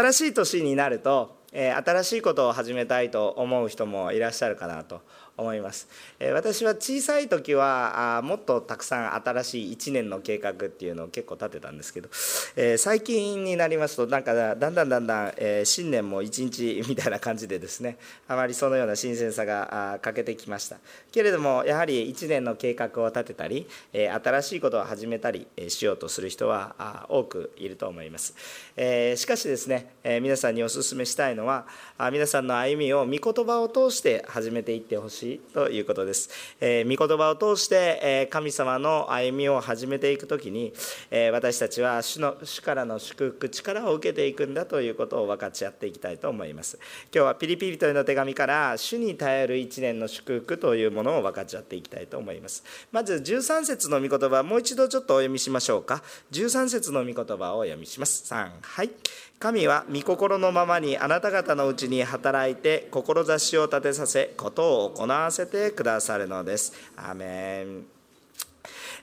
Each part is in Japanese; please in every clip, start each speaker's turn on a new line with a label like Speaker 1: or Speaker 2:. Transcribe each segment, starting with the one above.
Speaker 1: 新しい年になると、え新しいことを始めたいと思う人もいらっしゃるかなと思います、え私は小さい時はあもっとたくさん新しい1年の計画っていうのを結構立てたんですけど、え最近になりますとなんかだんだんだんだん、え新年も1日みたいな感じでですねあまりそのような新鮮さが欠けてきました。けれどもやはり1年の計画を立てたり、え新しいことを始めたりしようとする人は多くいると思います、えしかしですね、え皆さんにお勧めしたいのは皆さんの歩みを御言葉を通して始めていってほしいということです。えー、御言葉を通して、え神様の歩みを始めていくときに、え私たちは主の主からの祝福、力を受けていくんだということを分かち合っていきたいと思います。今日はピリピリというの手紙から主に頼る一年の祝福というものを分かち合っていきたいと思います。まず13節の御言葉、もう一度ちょっとお読みしましょうか。13節の御言葉をお読みします。3、はい。神は御心のままにあなた方のうちに働いて志を立てさせことを行わせてくださるのです。アメン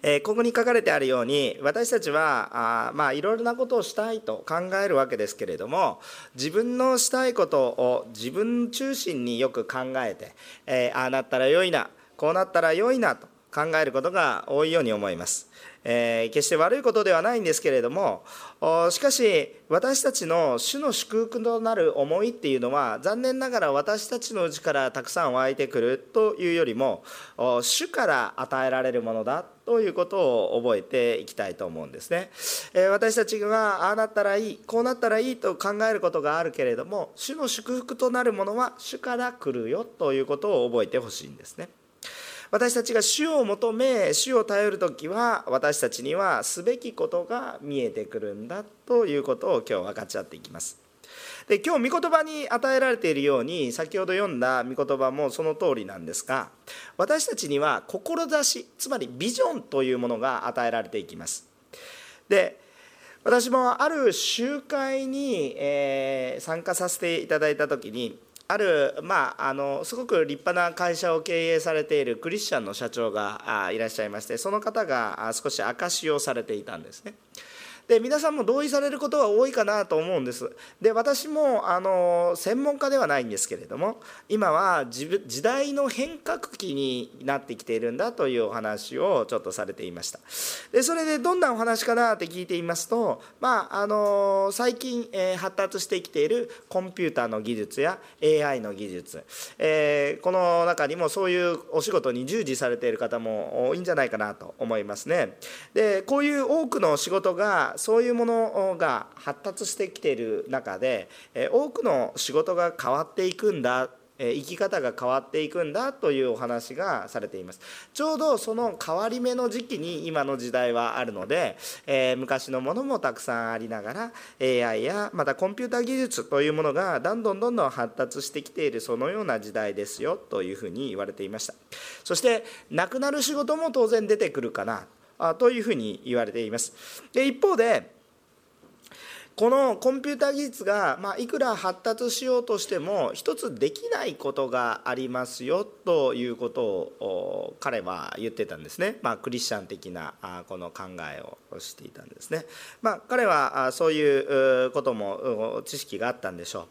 Speaker 1: えここに書かれてあるように私たちはあまあいろいろなことをしたいと考えるわけですけれども自分のしたいことを自分中心によく考えて、えああなったらよいなこうなったらよいなと考えることが多いように思います。えー、決して悪いことではないんですけれどもしかし私たちの主の祝福となる思いっていうのは残念ながら私たちのうちからたくさん湧いてくるというよりも主から与えられるものだということを覚えていきたいと思うんですね。え私たちがああなったらいいこうなったらいいと考えることがあるけれども主の祝福となるものは主から来るよということを覚えてほしいんですね。私たちが主を求め主を頼る時は私たちにはすべきことが見えてくるんだということを今日分かち合っていきます。で今日御言葉に与えられているように先ほど読んだ御言葉もその通りなんですが私たちには志つまりビジョンというものが与えられていきます。で私もある集会に、えー参加させていただいた時にある、まあ、あのすごく立派な会社を経営されているクリスチャンの社長がいらっしゃいましてその方が少し証しをされていたんですね。で皆さんも同意されることが多いかなと思うんです。で私もあの専門家ではないんですけれども今は時代の変革期になってきているんだというお話をちょっとされていました。でそれでどんなお話かなって聞いていますと、まあ、あの最近、えー、発達してきているコンピューターの技術や AI の技術、えー、この中にもそういうお仕事に従事されている方も多いんじゃないかなと思いますね。でこういう多くの仕事がそういうものが発達してきている中で多くの仕事が変わっていくんだ生き方が変わっていくんだというお話がされています。ちょうどその変わり目の時期に今の時代はあるので、えー、昔のものもたくさんありながら AI やまたコンピューター技術というものがどんどんどんどん発達してきているそのような時代ですよというふうに言われていました。そしてなくなる仕事も当然出てくるかなというふうに言われています。で一方でこのコンピューター技術が、まあ、いくら発達しようとしても一つできないことがありますよということを彼は言ってたんですね、まあ、クリスチャン的なこの考えをしていたんですね、まあ、彼はそういうことも知識があったんでしょ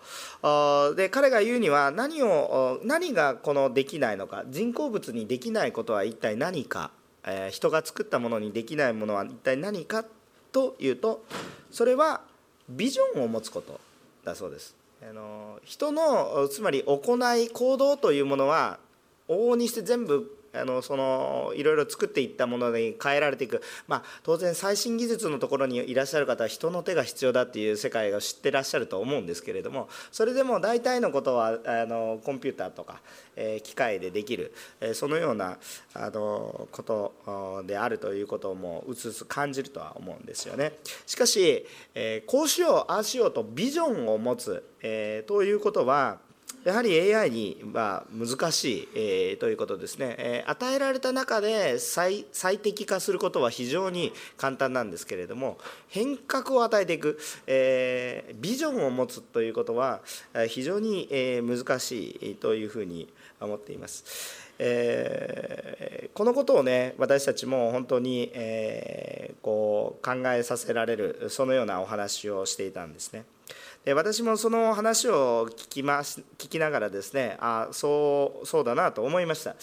Speaker 1: う。で彼が言うには何を何がこのできないのか人工物にできないことは一体何かえ人が作ったものにできないものは一体何かというとそれはビジョンを持つことだそうです。あの人のつまり行い行動というものは往々にして全部あのそのいろいろ作っていったものに変えられていく、まあ、当然最新技術のところにいらっしゃる方は人の手が必要だっていう世界を知ってらっしゃると思うんですけれどもそれでも大体のことはあのコンピューターとか、えー、機械でできる、えー、そのようなあのことであるということもうつうつ感じるとは思うんですよね。しかし、えー、こうしようああしようとビジョンを持つ、え、ということはやはり AI には難しい、えー、ということですね、えー、与えられた中で最最適化することは非常に簡単なんですけれども変革を与えていく、えー、ビジョンを持つということは非常に、え難しいというふうに思っています。えー、このことをね私たちも本当に、えー、こう考えさせられるそのようなお話をしていたんですね。私もその話を聞きます聞きながらですねあそうそうだなと思いました、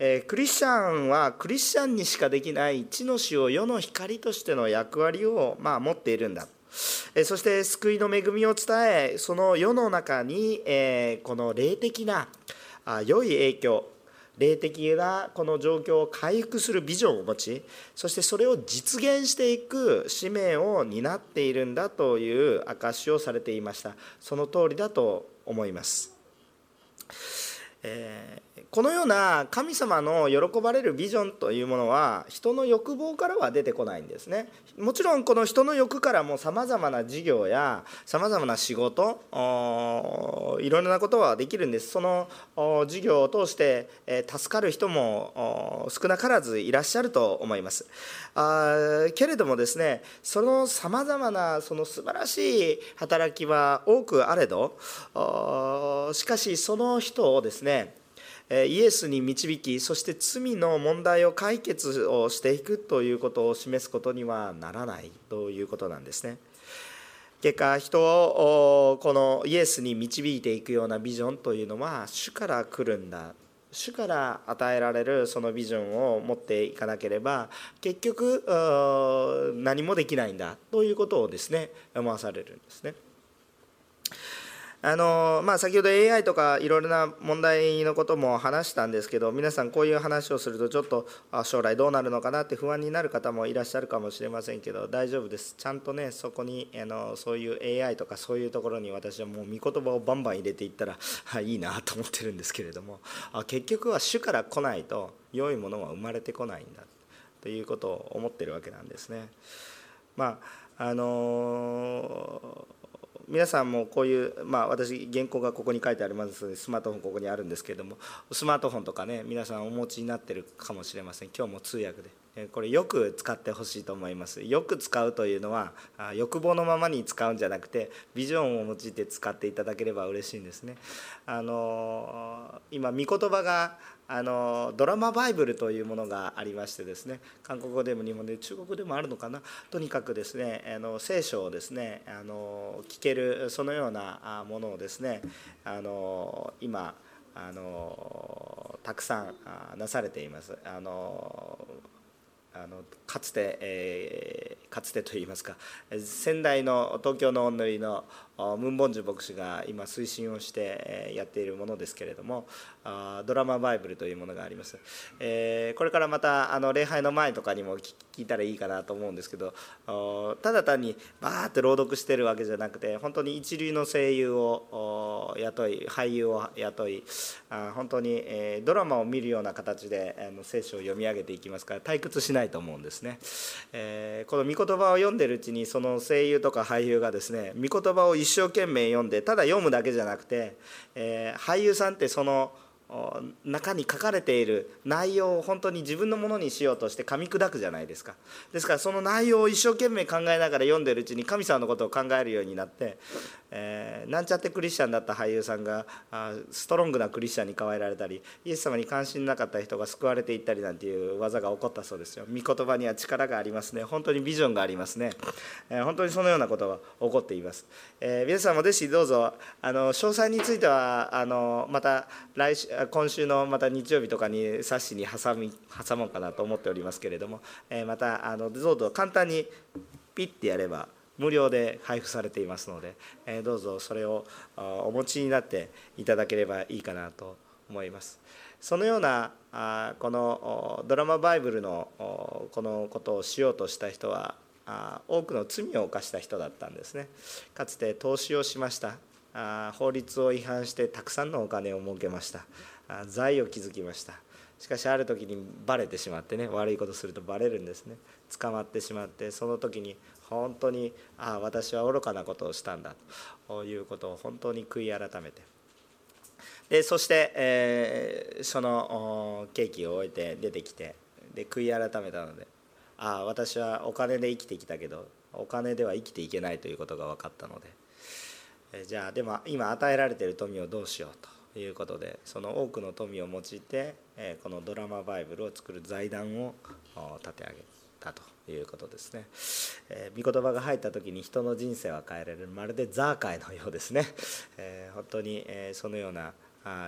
Speaker 1: えクリスチャンはクリスチャンにしかできない地の死を世の光としての役割を、まあ、持っているんだ。えそして救いの恵みを伝えその世の中に、えこの霊的なあ良い影響霊的なこの状況を回復するビジョンを持ちそしてそれを実現していく使命を担っているんだという証しをされていました。その通りだと思います、えー、このような神様の喜ばれるビジョンというものは人の欲望からは出てこないんですね。もちろんこの人の欲からもさまざまな事業やさまざまな仕事いろいろなことはできるんです。その事業を通して助かる人も少なからずいらっしゃると思います。けれどもですねそのさまざまなその素晴らしい働きは多くあれどしかしその人をですねイエスに導きそして罪の問題を解決をしていくということを示すことにはならないということなんですね。結果人をこのイエスに導いていくようなビジョンというのは主から来るんだ主から与えられるそのビジョンを持っていかなければ結局何もできないんだということをですね思わされるんですね。あのまあ、先ほど AI とかいろいろな問題のことも話したんですけど皆さんこういう話をするとちょっと将来どうなるのかなって不安になる方もいらっしゃるかもしれませんけど大丈夫ですちゃんとねそこにあのそういう AI とかそういうところに私はもう御言葉をバンバン入れていったらいいなと思ってるんですけれども結局は主から来ないと良いものは生まれてこないんだということを思ってるわけなんですね。まああのー皆さんもこういう、まあ、私原稿がここに書いてありますのでスマートフォンここにあるんですけれどもスマートフォンとかね皆さんお持ちになってるかもしれません。今日も通訳で。これよく使ってほしいと思います。よく使うというのは欲望のままに使うんじゃなくてビジョンを用いて使っていただければ嬉しいんですね。あの今御言葉があのドラマバイブルというものがありましてですね韓国語でも日本で中国でもあるのかな？とにかくですねあの聖書をですねあの聞けるそのようなものをですねあの今あのたくさんなされています。あのあのかつて、えー、かつてといいますか先代の東京のお塗りのムン・ボンジュ牧師が今推進をしてやっているものですけれどもドラマバイブルというものがあります、えこれからまたあの礼拝の前とかにも聞いたらいいかなと思うんですけどただ単にバーって朗読してるわけじゃなくて本当に一流の声優を雇い俳優を雇い本当に、えドラマを見るような形であの聖書を読み上げていきますから退屈しないと思うんですね、えこの御言葉を読んでるうちにその声優とか俳優がですね御言葉を一生懸命読んでただ読むだけじゃなくて、えー、俳優さんってその中に書かれている内容を本当に自分のものにしようとして噛み砕くじゃないですか。ですからその内容を一生懸命考えながら読んでるうちに神様のことを考えるようになって、えー、なんちゃってクリスチャンだった俳優さんがあストロングなクリスチャンに変えられたりイエス様に関心なかった人が救われていったりなんていう技が起こったそうですよ。御言葉には力がありますね。本当にビジョンがありますね、えー、本当にそのようなことが起こっています、えー、皆さんもぜひどうぞあの詳細についてはあのまた来週今週のまた日曜日とかに冊子に挟み挟もうかなと思っておりますけれども、えまたあのどうぞ簡単にピッてやれば無料で配布されていますので、えどうぞそれをお持ちになっていただければいいかなと思います。そのようなこのドラマバイブルのこのことをしようとした人は多くの罪を犯した人だったんですねかつて投資をしました法律を違反してたくさんのお金を儲けました。財を築きました。しかしある時にバレてしまってね悪いことするとバレるんですね。捕まってしまってその時に本当にああ私は愚かなことをしたんだと。いうことを本当に悔い改めて。でそして、えー、そのケーキを終えて出てきてで悔い改めたのでああ私はお金で生きてきたけどお金では生きていけないということが分かったのでじゃあでも今与えられている富をどうしようということでその多くの富を用いてこのドラマバイブルを作る財団を立て上げたということですね、えー、御言葉が入った時に人の人生は変えられる。まるでザーカイのようですね、えー、本当に、えそのような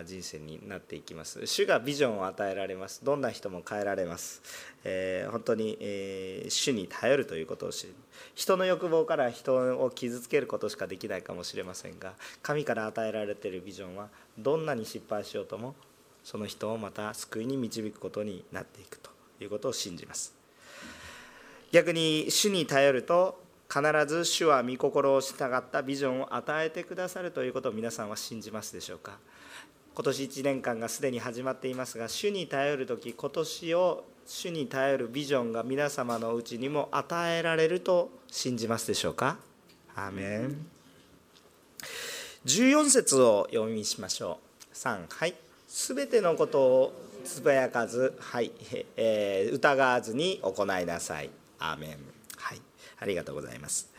Speaker 1: 人生になっていきます。主がビジョンを与えられます。どんな人も変えられます、えー、本当に、えー、主に頼るということを知る人の欲望から人を傷つけることしかできないかもしれませんが神から与えられているビジョンはどんなに失敗しようともその人をまた救いに導くことになっていくということを信じます。逆に主に頼ると必ず主は御心を従ったビジョンを与えてくださるということを皆さんは信じますでしょうか？今年1年間がすでに始まっていますが主に頼る時今年を主に頼るビジョンが皆様のうちにも与えられると信じますでしょうか？アーメン。14節を読みしましょう。3はい。すべてのことをつぶやかず、はいえー、疑わずに行いなさい。アーメン。ありがとうございます。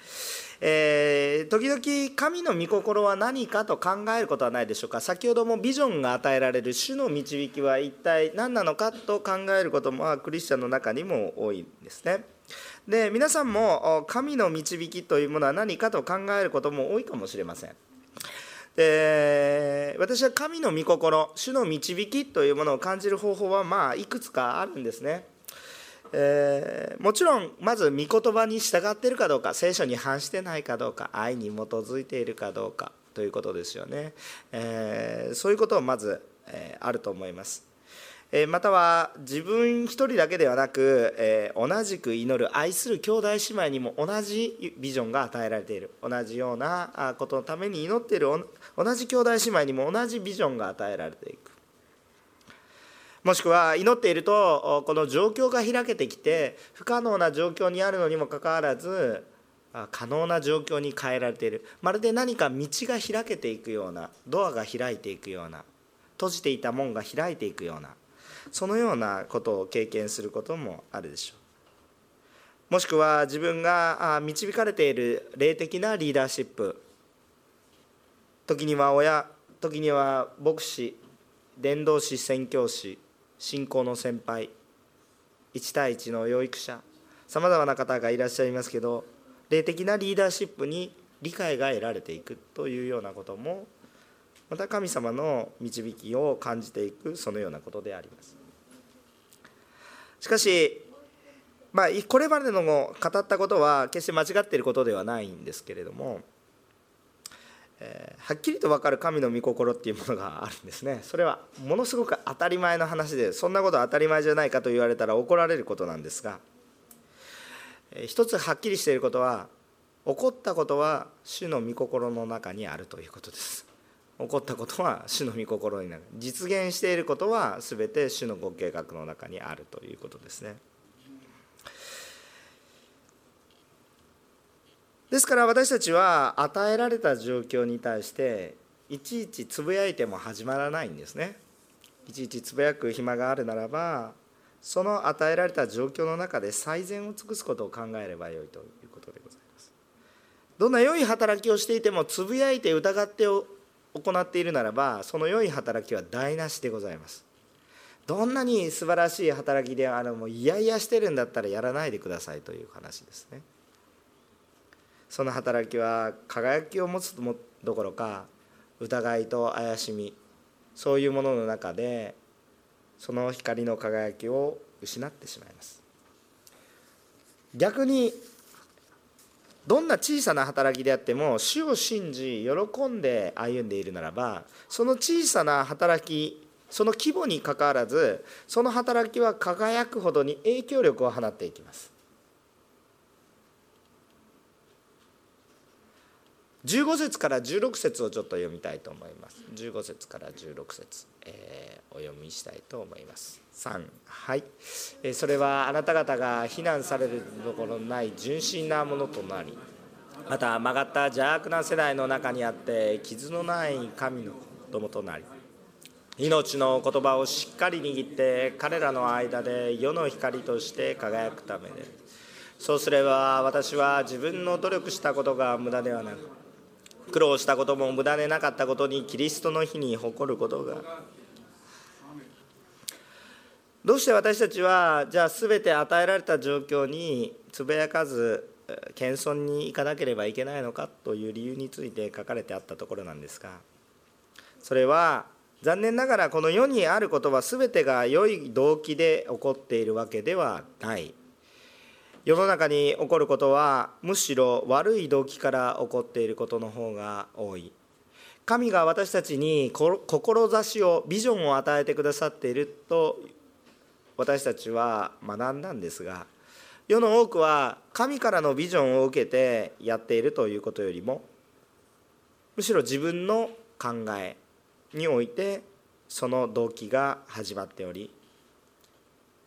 Speaker 1: えー、時々神の御心は何かと考えることはないでしょうか？先ほどもビジョンが与えられる主の導きは一体何なのかと考えることもクリスチャンの中にも多いんですね。で皆さんも神の導きというものは何かと考えることも多いかもしれません。で私は神の御心主の導きというものを感じる方法はまあいくつかあるんですね。えー、もちろんまず御言葉に従っているかどうか聖書に反してないかどうか愛に基づいているかどうかということですよね、えー、そういうことをまず、えー、あると思います。えまたは自分一人だけではなく、え同じく祈る愛する兄弟姉妹にも同じビジョンが与えられている。同じようなことのために祈っている同じ兄弟姉妹にも同じビジョンが与えられていく。もしくは祈っているとこの状況が開けてきて不可能な状況にあるのにもかかわらず可能な状況に変えられている。まるで何か道が開けていくようなドアが開いていくような閉じていた門が開いていくようなそのようなことを経験することもあるでしょう。もしくは自分が導かれている霊的なリーダーシップ。時には親時には牧師伝道師宣教師信仰の先輩1対1の養育者さまざまな方がいらっしゃいますけど霊的なリーダーシップに理解が得られていくというようなこともまた神様の導きを感じていくそのようなことであります。しかしまあこれまでの語ったことは決して間違っていることではないんですけれども、はっきりと分かる神の御心っていうものがあるんですね。それはものすごく当たり前の話でそんなこと当たり前じゃないかと言われたら怒られることなんですが、えー、一つはっきりしていることは起こったことは主の御心の中にあるということです。起こったことは主の御心になる。実現していることは全て主のご計画の中にあるということですね。ですから私たちは与えられた状況に対していちいちつぶやいても始まらないんですね。いちいちつぶやく暇があるならばその与えられた状況の中で最善を尽くすことを考えればよいということでございます。どんな良い働きをしていてもつぶやいて疑って行っているならばその良い働きは台無しでございます。どんなに素晴らしい働きであるもいやいやしてるんだったらやらないでくださいという話ですね。その働きは輝きを持つどころか疑いと怪しみそういうものの中でその光の輝きを失ってしまいます。逆にどんな小さな働きであっても主を信じ喜んで歩んでいるならばその小さな働きその規模にかかわらずその働きは輝くほどに影響力を放っていきます。15節から16節をちょっと読みたいと思います。15節から16節、えー、お読みしたいと思います。3はい、えー、それはあなた方が非難されるところのない純真なものとなりまた曲がった邪悪な世代の中にあって傷のない神の子供となり命の言葉をしっかり握って彼らの間で世の光として輝くためでそうすれば私は自分の努力したことが無駄ではなく苦労したことも無駄でなかったことにキリストの日に誇ることが。どうして私たちはじゃあ全て与えられた状況につぶやかず謙遜に行かなければいけないのかという理由について書かれてあったところなんですがそれは残念ながらこの世にあることは全てが良い動機で起こっているわけではない。世の中に起こることはむしろ悪い動機から起こっていることの方が多い。神が私たちに志をビジョンを与えてくださっていると私たちは学んだんですが世の多くは神からのビジョンを受けてやっているということよりもむしろ自分の考えにおいてその動機が始まっており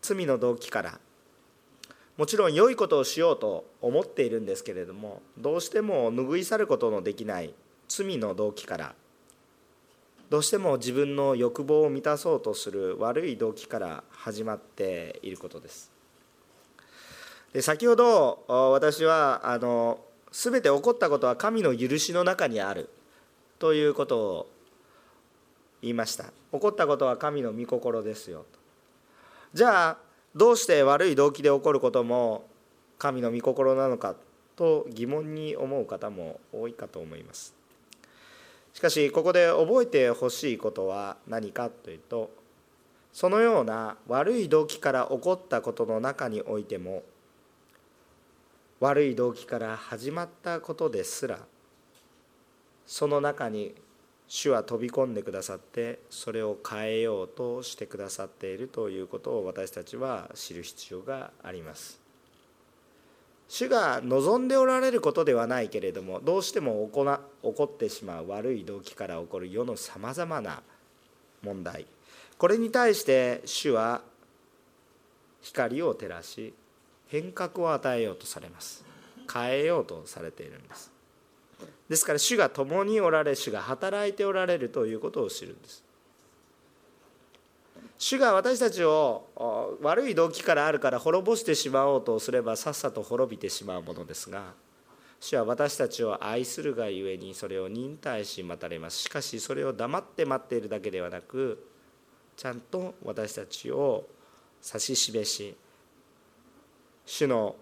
Speaker 1: 罪の動機からもちろん良いことをしようと思っているんですけれどもどうしても拭い去ることのできない罪の動機からどうしても自分の欲望を満たそうとする悪い動機から始まっていることです。で先ほど私はあの全て起こったことは神の許しの中にあるということを言いました起こったことは神の御心ですよじゃあどうして悪い動機で起こることも神の御心なのかと疑問に思う方も多いかと思います。しかしここで覚えてほしいことは何かというとそのような悪い動機から起こったことの中においても悪い動機から始まったことですらその中に主は飛び込んでくださってそれを変えようとしてくださっているということを私たちは知る必要があります。主が望んでおられることではないけれどもどうしても起こってしまう悪い動機から起こる世のさまざまな問題。これに対して主は光を照らし変革を与えようとされます。変えようとされているんです。ですから主が共におられ主が働いておられるということを知るんです。主が私たちを悪い動機からあるから滅ぼしてしまおうとすればさっさと滅びてしまうものですが主は私たちを愛するがゆえにそれを忍耐し待たれます。しかしそれを黙って待っているだけではなくちゃんと私たちを指し示し主の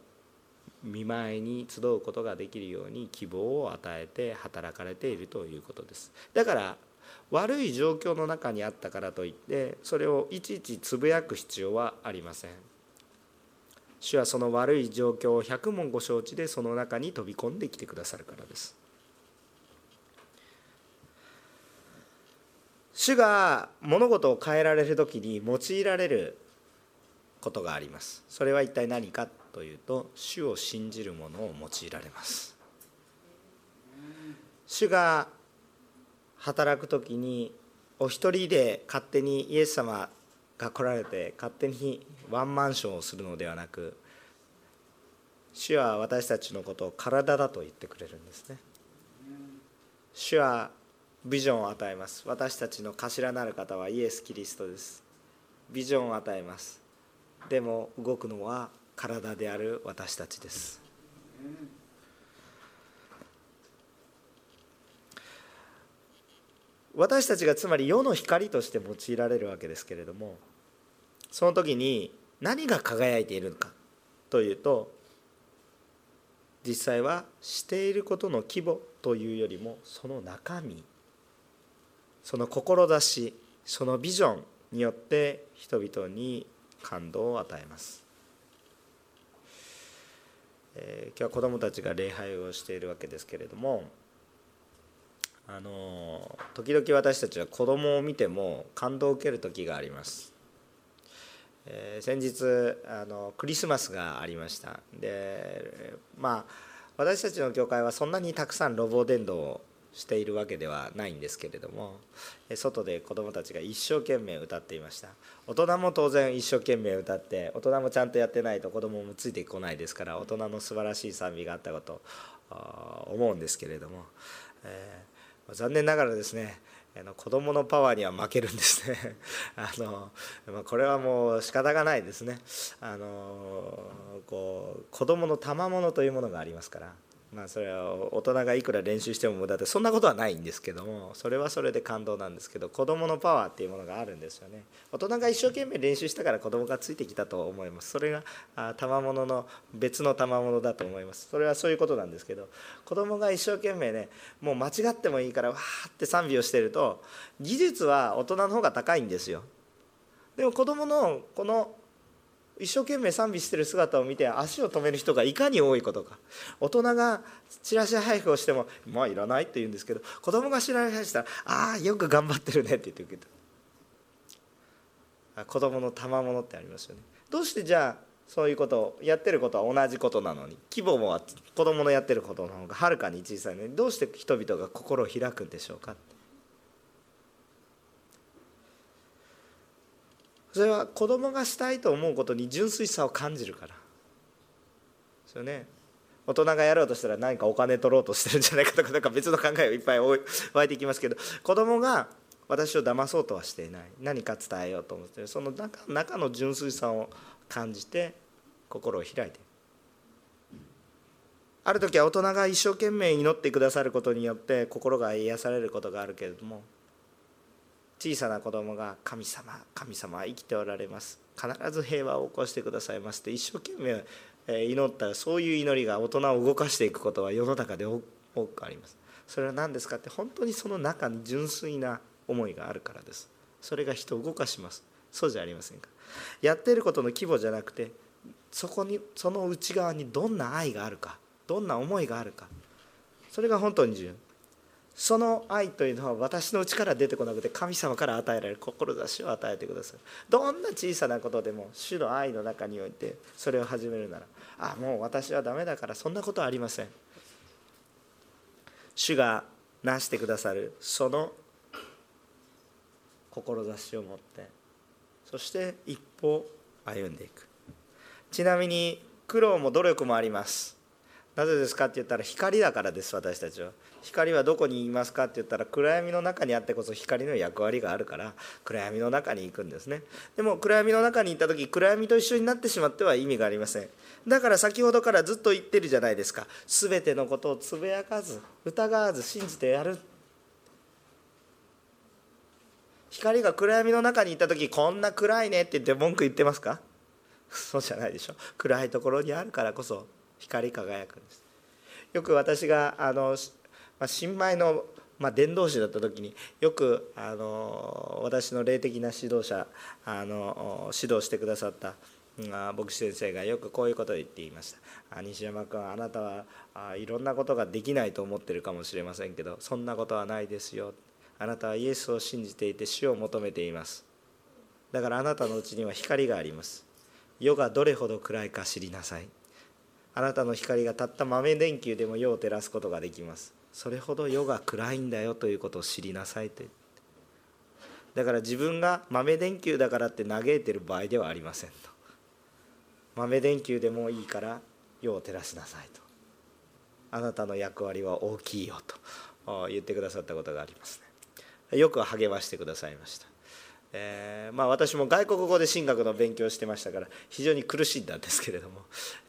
Speaker 1: 見舞いに集うことができるように希望を与えて働かれているということです。だから悪い状況の中にあったからといってそれをいちいちつぶやく必要はありません。主はその悪い状況を百問ご承知でその中に飛び込んできてくださるからです。主が物事を変えられる時に用いられることがあります。それは一体何かというと主を信じる者を用いられます。主が働く時にお一人で勝手にイエス様が来られて勝手にワンマンションをするのではなく主は私たちのことを体だと言ってくれるんですね。主はビジョンを与えます。私たちの頭なる方はイエス・キリストです。ビジョンを与えます。でも動くのは体である私たちです。私たちがつまり世の光として用いられるわけですけれどもその時に何が輝いているのかというと実際はしていることの規模というよりもその中身その志そのビジョンによって人々に感動を与えます、えー、今日は子どもたちが礼拝をしているわけですけれどもあの時々私たちは子供を見ても感動を受ける時があります、えー、先日あのクリスマスがありました。でまあ私たちの教会はそんなにたくさんロボ伝道をしているわけではないんですけれども外で子どもたちが一生懸命歌っていました。大人も当然一生懸命歌って大人もちゃんとやってないと子どももついてこないですから大人の素晴らしい賛美があったこと思うんですけれども、えー、残念ながらですね子どものパワーには負けるんですね。あの、まあ、これはもう仕方がないですね。あのこう子どもの賜物というものがありますからまあそれは大人がいくら練習しても無駄でそんなことはないんですけどもそれはそれで感動なんですけど子どものパワーっていうものがあるんですよね。大人が一生懸命練習したから子どもがついてきたと思います。それが賜物のの別の賜物だと思います。それはそういうことなんですけど子どもが一生懸命ねもう間違ってもいいからわーって賛美をしてると技術は大人の方が高いんですよ。でも子どものこの一生懸命賛美してる姿を見て足を止める人がいかに多いことか。大人がチラシ配布をしても「まあいらない」って言うんですけど子供が知られしたら「ああよく頑張ってるね」って言って受けた。子供の賜物ってありますよね。どうしてじゃあそういうことをやってることは同じことなのに規模も子供のやってることの方がはるかに小さいのにどうして人々が心を開くんでしょうかそれは子供がしたいと思うことに純粋さを感じるから。ですよね。大人がやろうとしたら何かお金取ろうとしてるんじゃないかとかなんか別の考えがいっぱい湧いてきますけど子供が私を騙そうとはしていない。何か伝えようと思ってその中中の純粋さを感じて心を開いて。ある時は大人が一生懸命祈ってくださることによって心が癒されることがあるけれども小さな子供が「神様神様は生きておられます。必ず平和を起こしてくださいます」って一生懸命祈ったそういう祈りが大人を動かしていくことは世の中で多くあります。それは何ですかって本当にその中に純粋な思いがあるからです。それが人を動かします。そうじゃありませんか。やってることの規模じゃなくてそこにその内側にどんな愛があるかどんな思いがあるか。それが本当に重要。その愛というのは私のうちから出てこなくて神様から与えられる志を与えてくださるどんな小さなことでも主の愛の中においてそれを始めるならあもう私はダメだからそんなことはありません。主がなしてくださるその志を持ってそして一歩歩んでいく。ちなみに苦労も努力もあります。なぜですかって言ったら光だからです私たちは。光はどこにいますかって言ったら暗闇の中にあってこそ光の役割があるから暗闇の中に行くんですね。でも暗闇の中に行った時暗闇と一緒になってしまっては意味がありません。だから先ほどからずっと言ってるじゃないですか。全てのことをつぶやかず疑わず信じてやる。光が暗闇の中に行った時こんな暗いねって言って文句言ってますか？そうじゃないでしょ。暗いところにあるからこそ。光り輝くんです。よく私があの、まあ、新米の、まあ、伝道師だった時によくあの私の霊的な指導者あの指導してくださった牧師先生がよくこういうことを言っていました。西山君あなたはいろんなことができないと思ってるかもしれませんけどそんなことはないですよ。あなたはイエスを信じていて死を求めています。だからあなたのうちには光があります。世がどれほど暗いか知りなさい。あなたの光がたった豆電球でも世を照らすことができます。それほど世が暗いんだよということを知りなさいと言って。だから自分が豆電球だからって嘆いてる場合ではありませんと。豆電球でもいいから世を照らしなさいと。あなたの役割は大きいよと。言ってくださったことがありますね。よく励ましてくださいました。えー、まあ、私も外国語で神学の勉強してましたから非常に苦しんだんですけれども、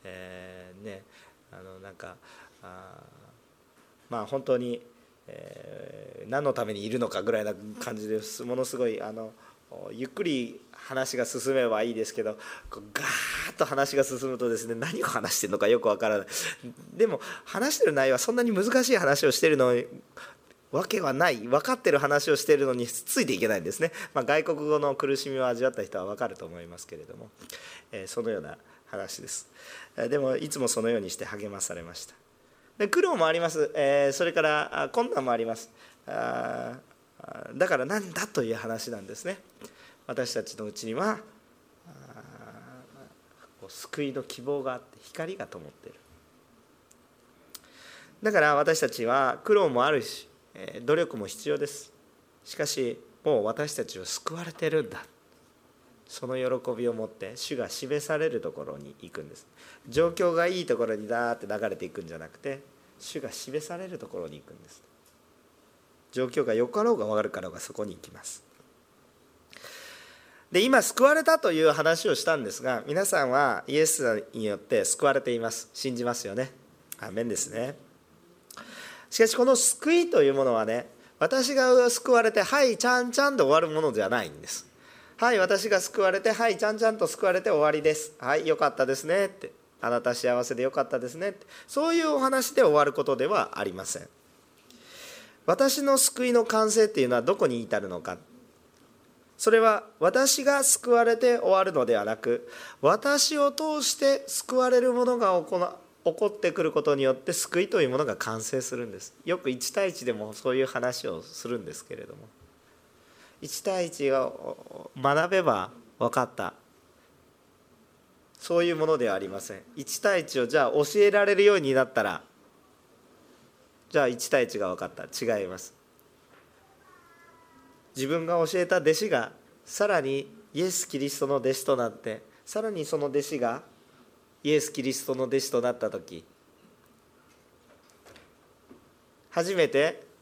Speaker 1: えー、ねあのなんかあまあ本当に、えー、何のためにいるのかぐらいな感じです。ものすごいあのゆっくり話が進めばいいですけどガーッと話が進むとですね何を話してるのかよくわからない。でも話してる内容はそんなに難しい話をしてるのわけはない分かってる話をしてるのについていけないんですね、まあ、外国語の苦しみを味わった人は分かると思いますけれども、えー、そのような話です、でもいつもそのようにして励まされました。で苦労もあります、えー、それから困難もあります。あだから何だという話なんですね。私たちのうちには救いの希望があって光が灯っている。だから私たちは苦労もあるし努力も必要です。しかしもう私たちは救われてるんだ。その喜びを持って主が示されるところに行くんです。状況がいいところにダーって流れていくんじゃなくて主が示されるところに行くんです。状況がよかろうが悪かろうがそこに行きます。で今救われたという話をしたんですが皆さんはイエスによって救われています。信じますよね。アメンですね。しかしこの救いというものはね私が救われて「はいちゃんちゃん」で終わるものではないんです。はい私が救われて「はいちゃんちゃんと救われて終わりです」はいよかったですね。って。あなた幸せでよかったですね。って。そういうお話で終わることではありません。私の救いの完成っていうのはどこに至るのか。それは私が救われて終わるのではなく私を通して救われるものが起こってくることによって救いというものが完成するんです。よく1対1でもそういう話をするんですけれども。1対1を学べば分かった。そういうものではありません。1対1をじゃあ教えられるようになったらじゃあ1対1が分かった。違います。自分が教えた弟子がさらにイエス・キリストの弟子となってさらにその弟子がイエス・キリストの弟子となった時初めて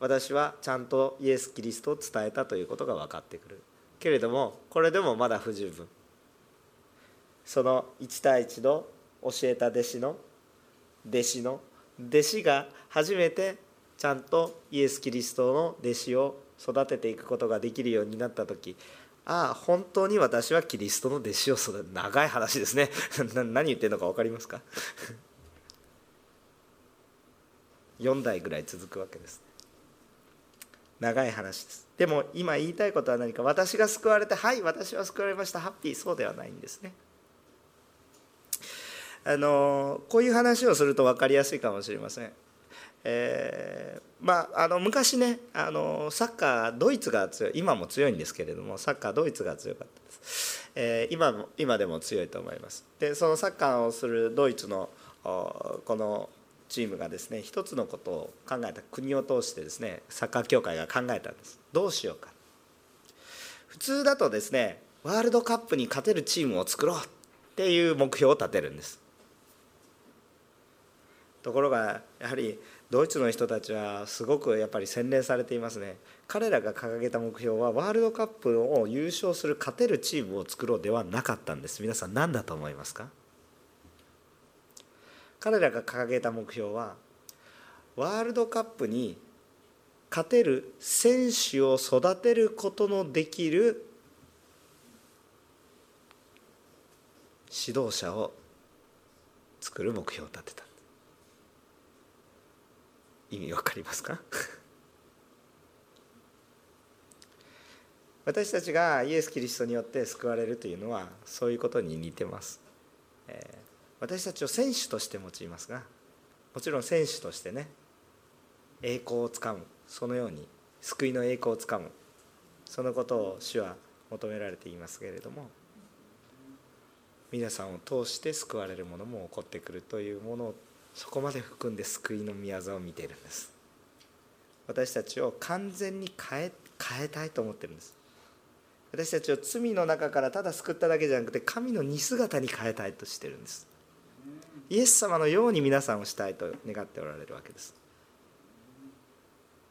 Speaker 1: 私はちゃんとイエス・キリストを伝えたということが分かってくる。けれどもこれでもまだ不十分。その1対1の教えた弟子の弟子の弟子が初めてちゃんとイエス・キリストの弟子を育てていくことができるようになった時ああ本当に私はキリストの弟子を育て長い話ですね。何言ってるのか分かりますか？4代ぐらい続くわけです。長い話。ですでも今言いたいことは何か。私が救われてはい私は救われました。ハッピー。そうではないんですね。あのこういう話をすると分かりやすいかもしれません。えー、まあ、あの昔ねあのサッカードイツが強い今も強いんですけれどもサッカードイツが強かったです、えー、今今でも強いと思います。でそのサッカーをするドイツのこのチームがですね一つのことを考えた国を通してですねサッカー協会が考えたんです。どうしようか。普通だとですねワールドカップに勝てるチームを作ろうっていう目標を立てるんです。ところがやはりドイツの人たちはすごくやっぱり洗練されていますね。彼らが掲げた目標はワールドカップを優勝する勝てるチームを作ろうではなかったんです。皆さん何だと思いますか？彼らが掲げた目標はワールドカップに勝てる選手を育てることのできる指導者を作る目標を立てた。意味わかりますか？私たちがイエス・キリストによって救われるというのはそういうことに似てます、えー、私たちを選手として用いますがもちろん選手としてね栄光をつかむそのように救いの栄光をつかむそのことを主は求められていますけれども皆さんを通して救われるものも起こってくるというものをそこまで含んで救いの御業を見ているんです。私たちを完全に変え変えたいと思ってるんです。私たちを罪の中からただ救っただけじゃなくて神の似姿に変えたいとしてるんです。イエス様のように皆さんをしたいと願っておられるわけです。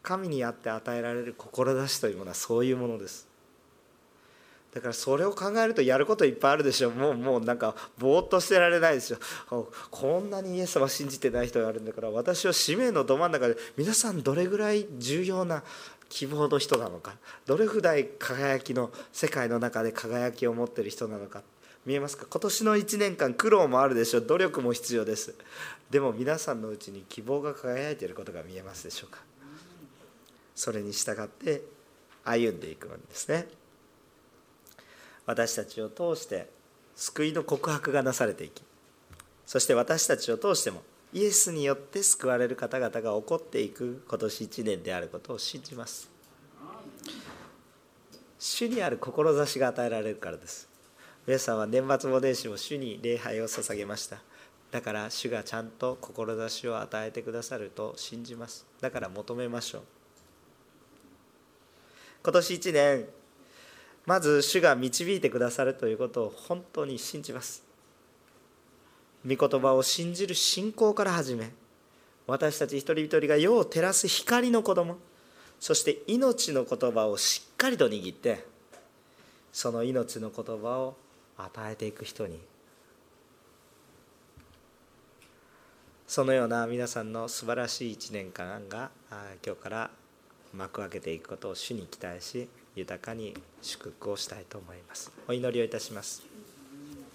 Speaker 1: 神にあって与えられる志というものはそういうものです。だからそれを考えるとやることいっぱいあるでしょもうもうなんかぼーっとしてられないですよ。こんなにイエス様信じてない人があるんだから私は使命のど真ん中で皆さんどれぐらい重要な希望の人なのかどれぐらい輝きの世界の中で輝きを持ってる人なのか見えますか？今年の1年間苦労もあるでしょう。努力も必要です。でも皆さんのうちに希望が輝いていることが見えますでしょうか？それに従って歩んでいくんですね。私たちを通して救いの告白がなされていきそして私たちを通してもイエスによって救われる方々が起こっていく今年1年であることを信じます。主にある志が与えられるからです。皆さんは年末も年始も主に礼拝を捧げました。だから主がちゃんと志を与えてくださると信じます。だから求めましょう。今年1年まず主が導いてくださるということを本当に信じます。御言葉を信じる信仰から始め私たち一人一人が世を照らす光の子供そして命の言葉をしっかりと握ってその命の言葉を与えていく人に。そのような皆さんの素晴らしい1年間が今日から幕開けていくことを主に期待し豊かに祝福をしたいと思います。お祈りをいたします。